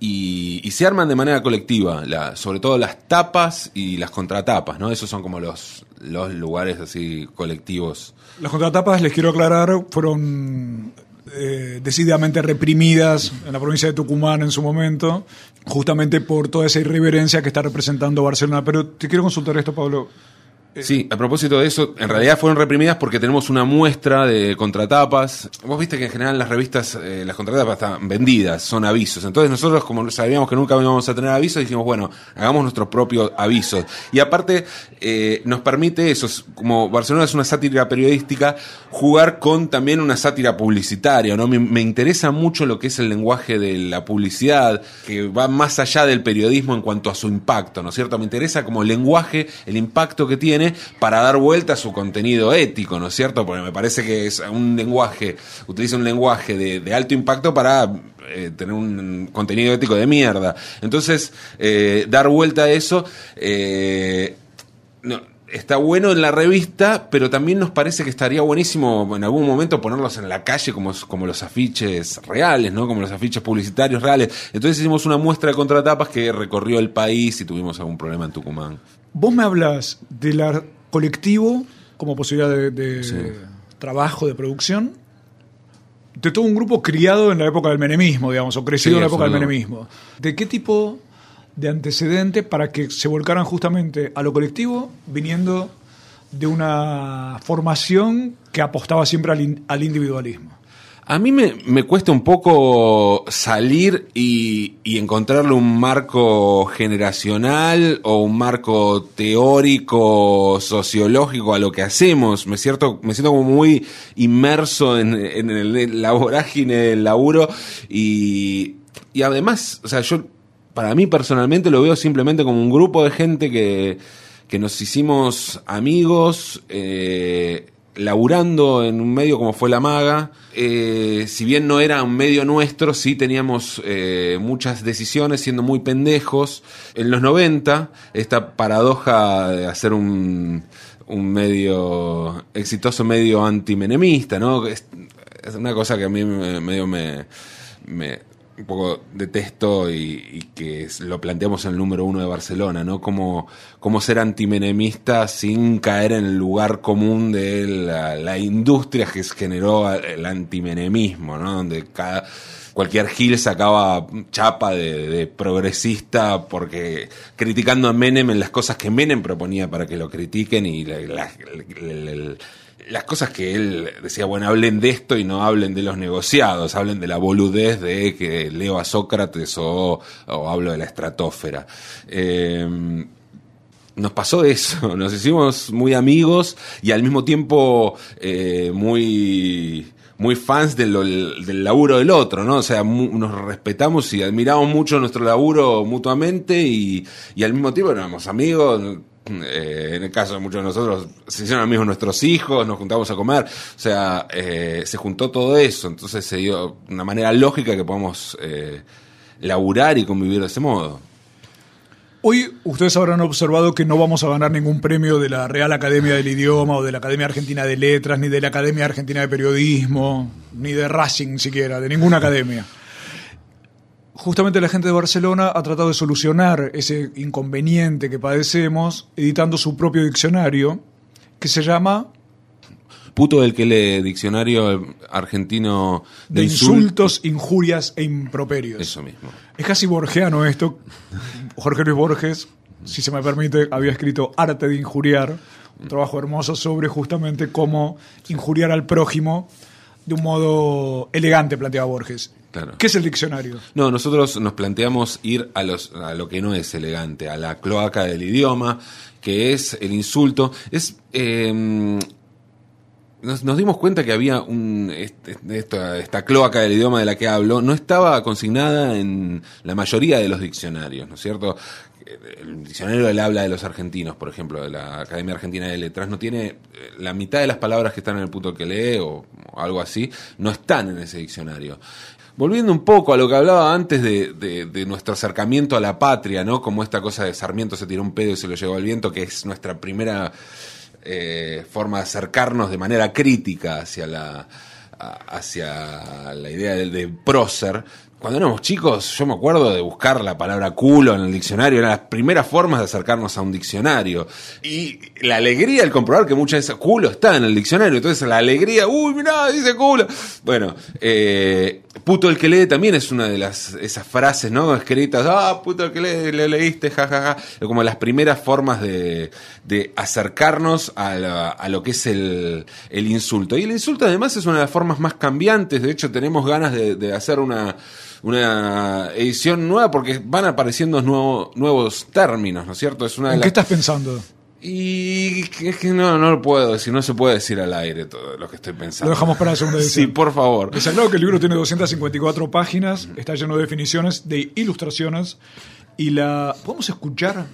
Y, se arman de manera colectiva, sobre todo las tapas y las contratapas, ¿no? Esos son como los, los lugares así colectivos. Las contratapas, les quiero aclarar, fueron eh, decididamente reprimidas en la provincia de Tucumán en su momento, justamente por toda esa irreverencia que está representando Barcelona. Pero te quiero consultar esto, Pablo. Sí, a propósito de eso, en realidad fueron reprimidas porque tenemos una muestra de contratapas. Vos viste que en general las revistas, eh, las contratapas están vendidas, son avisos. Entonces nosotros, como sabíamos que nunca íbamos a tener avisos, dijimos, bueno, hagamos nuestros propios avisos. Y aparte, eh, nos permite eso, es como Barcelona es una sátira periodística, jugar con también una sátira publicitaria, ¿no? Me, me interesa mucho lo que es el lenguaje de la publicidad, que va más allá del periodismo en cuanto a su impacto, ¿no es cierto? Me interesa como lenguaje, el impacto que tiene para dar vuelta a su contenido ético, ¿no es cierto? Porque me parece que es un lenguaje, utiliza un lenguaje de, alto impacto para eh, tener un contenido ético de mierda. Entonces, eh, dar vuelta a eso, eh, está bueno en la revista, pero también nos parece que estaría buenísimo en algún momento ponerlos en la calle como, como los afiches reales, ¿no? Como los afiches publicitarios reales. Entonces hicimos una muestra de contratapas que recorrió el país y tuvimos algún problema en Tucumán. Vos me hablas del colectivo como posibilidad de, de trabajo, de producción, de todo un grupo criado en la época del menemismo, digamos, o crecido Sí, en la época del menemismo. ¿De qué tipo de antecedente para que se volcaran justamente a lo colectivo, viniendo de una formación que apostaba siempre al, al individualismo. A mí me, me cuesta un poco salir y, y encontrarle un marco generacional o un marco teórico, sociológico a lo que hacemos. Me, cierto, me siento como muy inmerso en, en el- la vorágine del laburo y, y además, o sea, yo para mí personalmente lo veo simplemente como un grupo de gente que, que nos hicimos amigos, eh, laburando en un medio como fue La Maga. Eh, si bien no era un medio nuestro, sí teníamos eh, muchas decisiones siendo muy pendejos. En los 90, esta paradoja de hacer un, un medio exitoso, medio antimenemista, ¿no? Es, una cosa que a mí me- medio me, me un poco detesto y, y que lo planteamos en el número uno de Barcelona, ¿no? Como, como ser antimenemista sin caer en el lugar común de la, la industria que generó el antimenemismo, ¿no? Donde cada, cualquier gil sacaba chapa de, de progresista porque criticando a Menem en las cosas que Menem proponía para que lo critiquen y la- la- las cosas que él decía, bueno, hablen de esto y no hablen de los negociados, hablen de la boludez de que leo a Sócrates o, hablo de la estratosfera. Eh, nos pasó eso, nos hicimos muy amigos y al mismo tiempo eh, muy muy fans de lo- del laburo del otro, ¿no? O sea, nos respetamos y admiramos mucho nuestro laburo mutuamente y, y al mismo tiempo éramos amigos. Eh, en el caso de muchos de nosotros, se hicieron amigos nuestros hijos, nos juntamos a comer, o sea, eh, se juntó todo eso, entonces se dio una manera lógica que podamos eh, laburar y convivir de ese modo. Hoy ustedes habrán observado que no vamos a ganar ningún premio de la Real Academia del Idioma o de la Academia Argentina de Letras, ni de la Academia Argentina de Periodismo, ni de Racing siquiera, de ninguna academia. Justamente la gente de Barcelona ha tratado de solucionar ese inconveniente que padecemos editando su propio diccionario que se llama Puto del que lee diccionario argentino De insultos, injurias e improperios. Eso mismo. Es casi borgiano esto. Jorge Luis Borges, si se me permite, había escrito Arte de Injuriar, un trabajo hermoso sobre justamente cómo injuriar al prójimo de un modo elegante, planteaba Borges. Claro. ¿Qué es el diccionario? No, nosotros nos planteamos ir a, los, a lo que no es elegante, a la cloaca del idioma, que es el insulto. Es. eh, nos, nos dimos cuenta que había un, este- esta, esta cloaca del idioma de la que hablo, no estaba consignada en la mayoría de los diccionarios, ¿no es cierto? El diccionario del habla de los argentinos, por ejemplo, de la Academia Argentina de Letras, no tiene eh, la mitad de las palabras que están en el puto que lee o, o algo así, no están en ese diccionario. Volviendo un poco a lo que hablaba antes de, nuestro acercamiento a la patria, ¿no? Como esta cosa de Sarmiento se tiró un pedo y se lo llevó al viento, que es nuestra primera eh, forma de acercarnos de manera crítica hacia la, hacia la idea de, de prócer. Cuando éramos chicos, yo me acuerdo de buscar la palabra culo en el diccionario, eran las primeras formas de acercarnos a un diccionario. Y la alegría al comprobar que muchas veces culo está en el diccionario, entonces la alegría, uy, mirá, dice culo. Bueno, eh, puto el que lee también es una de las esas frases, ¿no? Escritas, ah, puto el que lee, le leíste, jajaja. Como las primeras formas de, de acercarnos a, la- a lo que es el, insulto. Y el insulto además es una de las formas más cambiantes, de hecho tenemos ganas de hacer una, una edición nueva porque van apareciendo nuevo- nuevos términos, ¿no es cierto? Es una de ¿En las- qué estás pensando? y es que no, no lo puedo decir, no se puede decir al aire todo lo que estoy pensando. Lo dejamos para la segunda edición. Sí, por favor. Les aclaro que el libro tiene 254 páginas, está lleno de definiciones, de ilustraciones, y la... ¿Podemos escuchar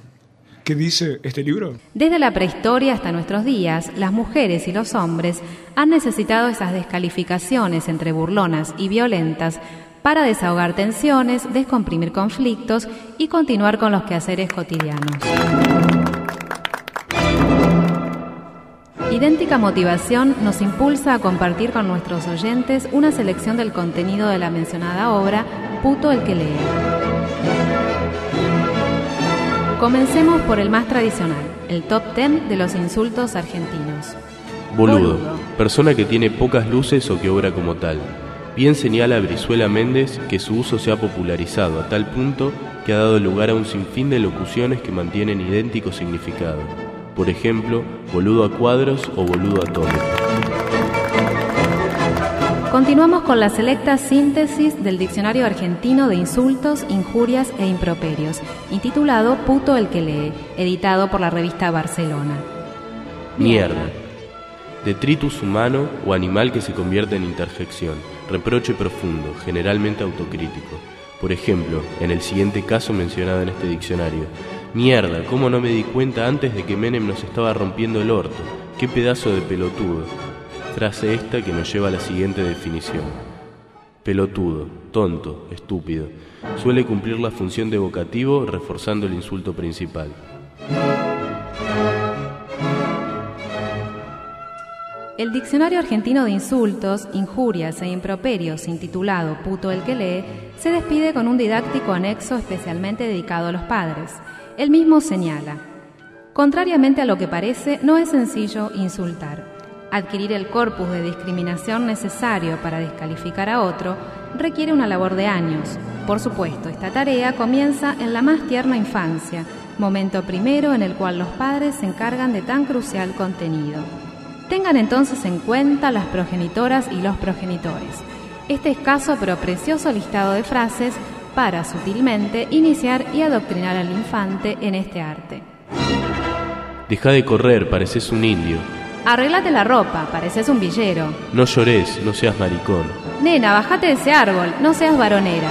qué dice este libro? Desde la prehistoria hasta nuestros días, las mujeres y los hombres han necesitado esas descalificaciones entre burlonas y violentas para desahogar tensiones, descomprimir conflictos y continuar con los quehaceres cotidianos. Idéntica motivación nos impulsa a compartir con nuestros oyentes una selección del contenido de la mencionada obra, Puto el que lee. Comencemos por el más tradicional, el top 10 de los insultos argentinos. Boludo, Boludo. persona que tiene pocas luces o que obra como tal. Bien señala Brizuela Méndez que su uso se ha popularizado a tal punto que ha dado lugar a un sinfín de locuciones que mantienen idéntico significado. Por ejemplo, boludo a cuadros o boludo atómico. Continuamos con la selecta síntesis del Diccionario Argentino de Insultos, Injurias e Improperios, intitulado Puto el que lee, editado por la revista Barcelona. Mierda. Detritus humano o animal que se convierte en interjección. Reproche profundo, generalmente autocrítico. Por ejemplo, en el siguiente caso mencionado en este diccionario. Mierda, ¿cómo no me di cuenta antes de que Menem nos estaba rompiendo el orto? ¡Qué pedazo de pelotudo! Frase esta que nos lleva a la siguiente definición. Pelotudo, tonto, estúpido. Suele cumplir la función de vocativo reforzando el insulto principal. El Diccionario Argentino de Insultos, Injurias e Improperios, intitulado Puto el que lee, se despide con un didáctico anexo especialmente dedicado a los padres. El mismo señala, contrariamente a lo que parece, no es sencillo insultar. Adquirir el corpus de discriminación necesario para descalificar a otro requiere una labor de años. Por supuesto, esta tarea comienza en la más tierna infancia, momento primero en el cual los padres se encargan de tan crucial contenido. Tengan entonces en cuenta las progenitoras y los progenitores. Este escaso pero precioso listado de frases para sutilmente iniciar y adoctrinar al infante en este arte. Deja de correr, pareces un indio. Arreglate la ropa, pareces un villero. No llores, no seas maricón. Nena, bajate de ese árbol, no seas varonera.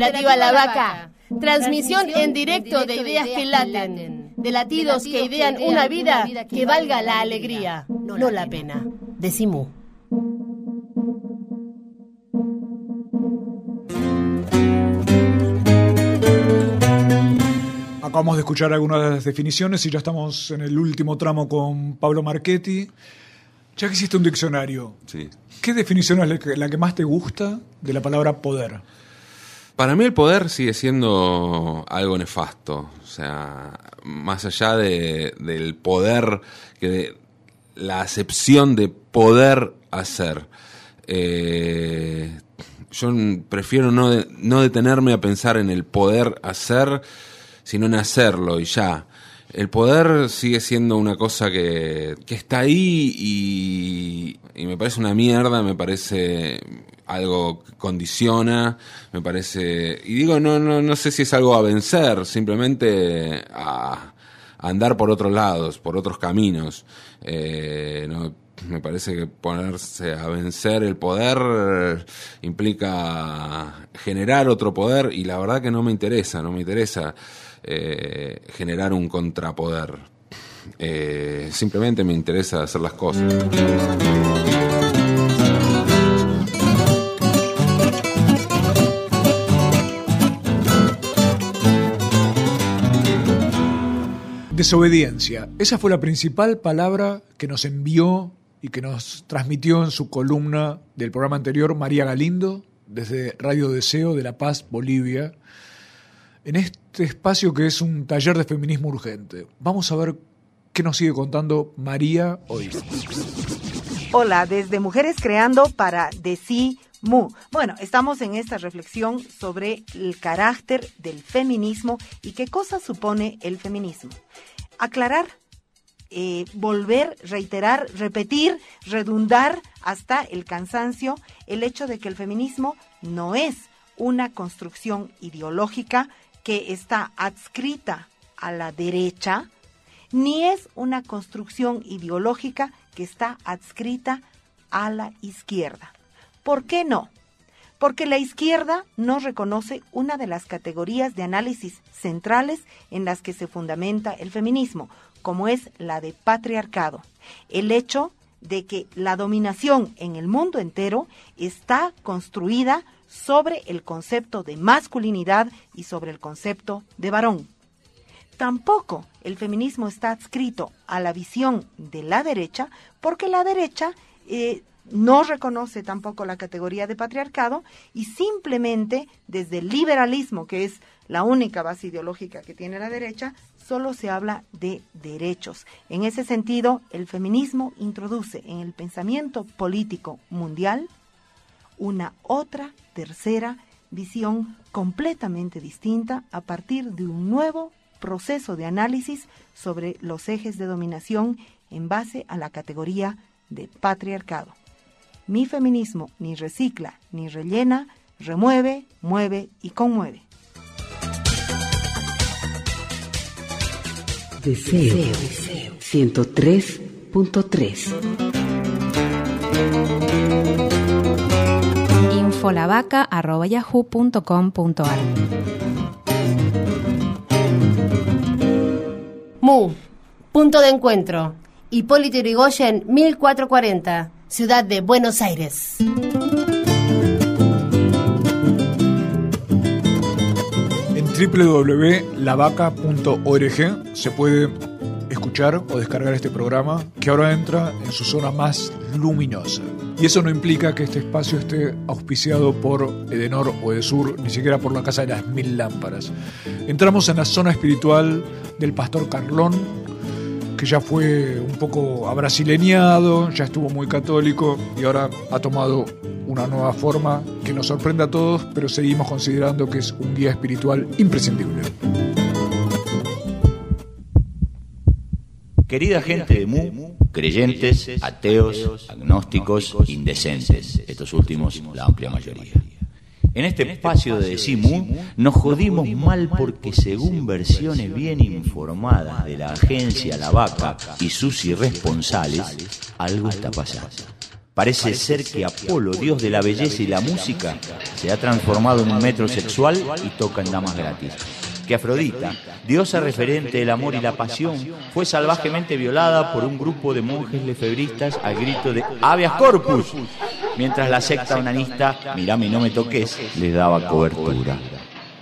Cooperativa La Vaca. Transmisión en directo de ideas que laten. De latidos que idean una vida que valga la alegría, no la pena. Decimu. Acabamos de escuchar algunas de las definiciones y ya estamos en el último tramo con Pablo Marchetti. Ya que hiciste un diccionario, Sí. ¿qué definición es la que, la que más te gusta de la palabra poder? Para mí el poder sigue siendo algo nefasto. O sea, más allá de- del poder, que de la acepción de poder hacer. Eh, yo prefiero no, de- no detenerme a pensar en el poder hacer, sino en hacerlo y ya. El poder sigue siendo una cosa que, que está ahí y, y me parece una mierda, me parece algo condiciona, me parece... Y digo, no, no, no sé si es algo a vencer, simplemente a, a andar por otros lados, por otros caminos. Eh, no, me parece que ponerse a vencer el poder implica generar otro poder y la verdad que no me interesa, no me interesa eh, generar un contrapoder. Eh, simplemente me interesa hacer las cosas. Desobediencia. Esa fue la principal palabra que nos envió y que nos transmitió en su columna del programa anterior María Galindo, desde Radio Deseo de La Paz, Bolivia, en este espacio que es un taller de feminismo urgente. Vamos a ver qué nos sigue contando María hoy. Hola, desde Mujeres Creando para Mu. Bueno, estamos en esta reflexión sobre el carácter del feminismo y qué cosa supone el feminismo. Aclarar, eh, volver, reiterar, repetir, redundar hasta el cansancio el hecho de que el feminismo no es una construcción ideológica que está adscrita a la derecha, ni es una construcción ideológica que está adscrita a la izquierda. ¿Por qué no? Porque la izquierda no reconoce una de las categorías de análisis centrales en las que se fundamenta el feminismo, como es la de patriarcado. El hecho de que la dominación en el mundo entero está construida sobre el concepto de masculinidad y sobre el concepto de varón. Tampoco el feminismo está adscrito a la visión de la derecha porque la derecha eh, no reconoce tampoco la categoría de patriarcado y simplemente desde el liberalismo, que es la única base ideológica que tiene la derecha, solo se habla de derechos. En ese sentido, el feminismo introduce en el pensamiento político mundial una otra, tercera visión completamente distinta a partir de un nuevo proceso de análisis sobre los ejes de dominación en base a la categoría de patriarcado. Mi feminismo ni recicla ni rellena, remueve, mueve y conmueve. Deseo, 103.3 infolavaca.yahoo.com.ar Mu, punto de encuentro. Hipólito Yrigoyen, 1440, Ciudad de Buenos Aires. En www.lavaca.org se puede escuchar o descargar este programa que ahora entra en su zona más luminosa. Y eso no implica que este espacio esté auspiciado por Edenor o Edesur, ni siquiera por la Casa de las Mil Lámparas. Entramos en la zona espiritual del Pastor Carlón, que ya fue un poco abrasileñado, ya estuvo muy católico y ahora ha tomado una nueva forma que nos sorprende a todos, pero seguimos considerando que es un guía espiritual imprescindible. Querida gente de Mu, creyentes, ateos, agnósticos, indecentes, estos últimos la amplia mayoría. En este espacio de Decimu nos jodimos mal porque según versiones bien informadas de la agencia La Vaca y sus irresponsables, algo está pasando. Parece ser que Apolo, dios de la belleza y la música, se ha transformado en un metro sexual y toca en damas gratis. Que Afrodita, diosa referente del amor y la pasión, fue salvajemente violada por un grupo de monjes lefebristas al grito de habeas corpus, mientras la secta onanista, mirame y no me toques, les daba cobertura.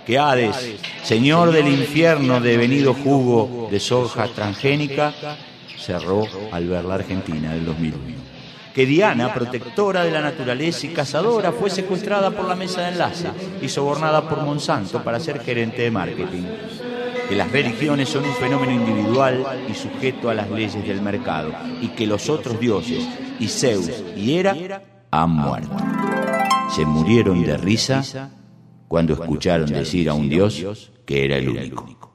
Que Hades, señor del infierno devenido jugo de soja transgénica, cerró al ver la Argentina del 2001 que Diana, protectora de la naturaleza y cazadora, fue secuestrada por la mesa de enlace y sobornada por Monsanto para ser gerente de marketing. Que las religiones son un fenómeno individual y sujeto a las leyes del mercado. Y que los otros dioses, y Zeus y Hera, han muerto. Se murieron de risa cuando escucharon decir a un dios que era el único.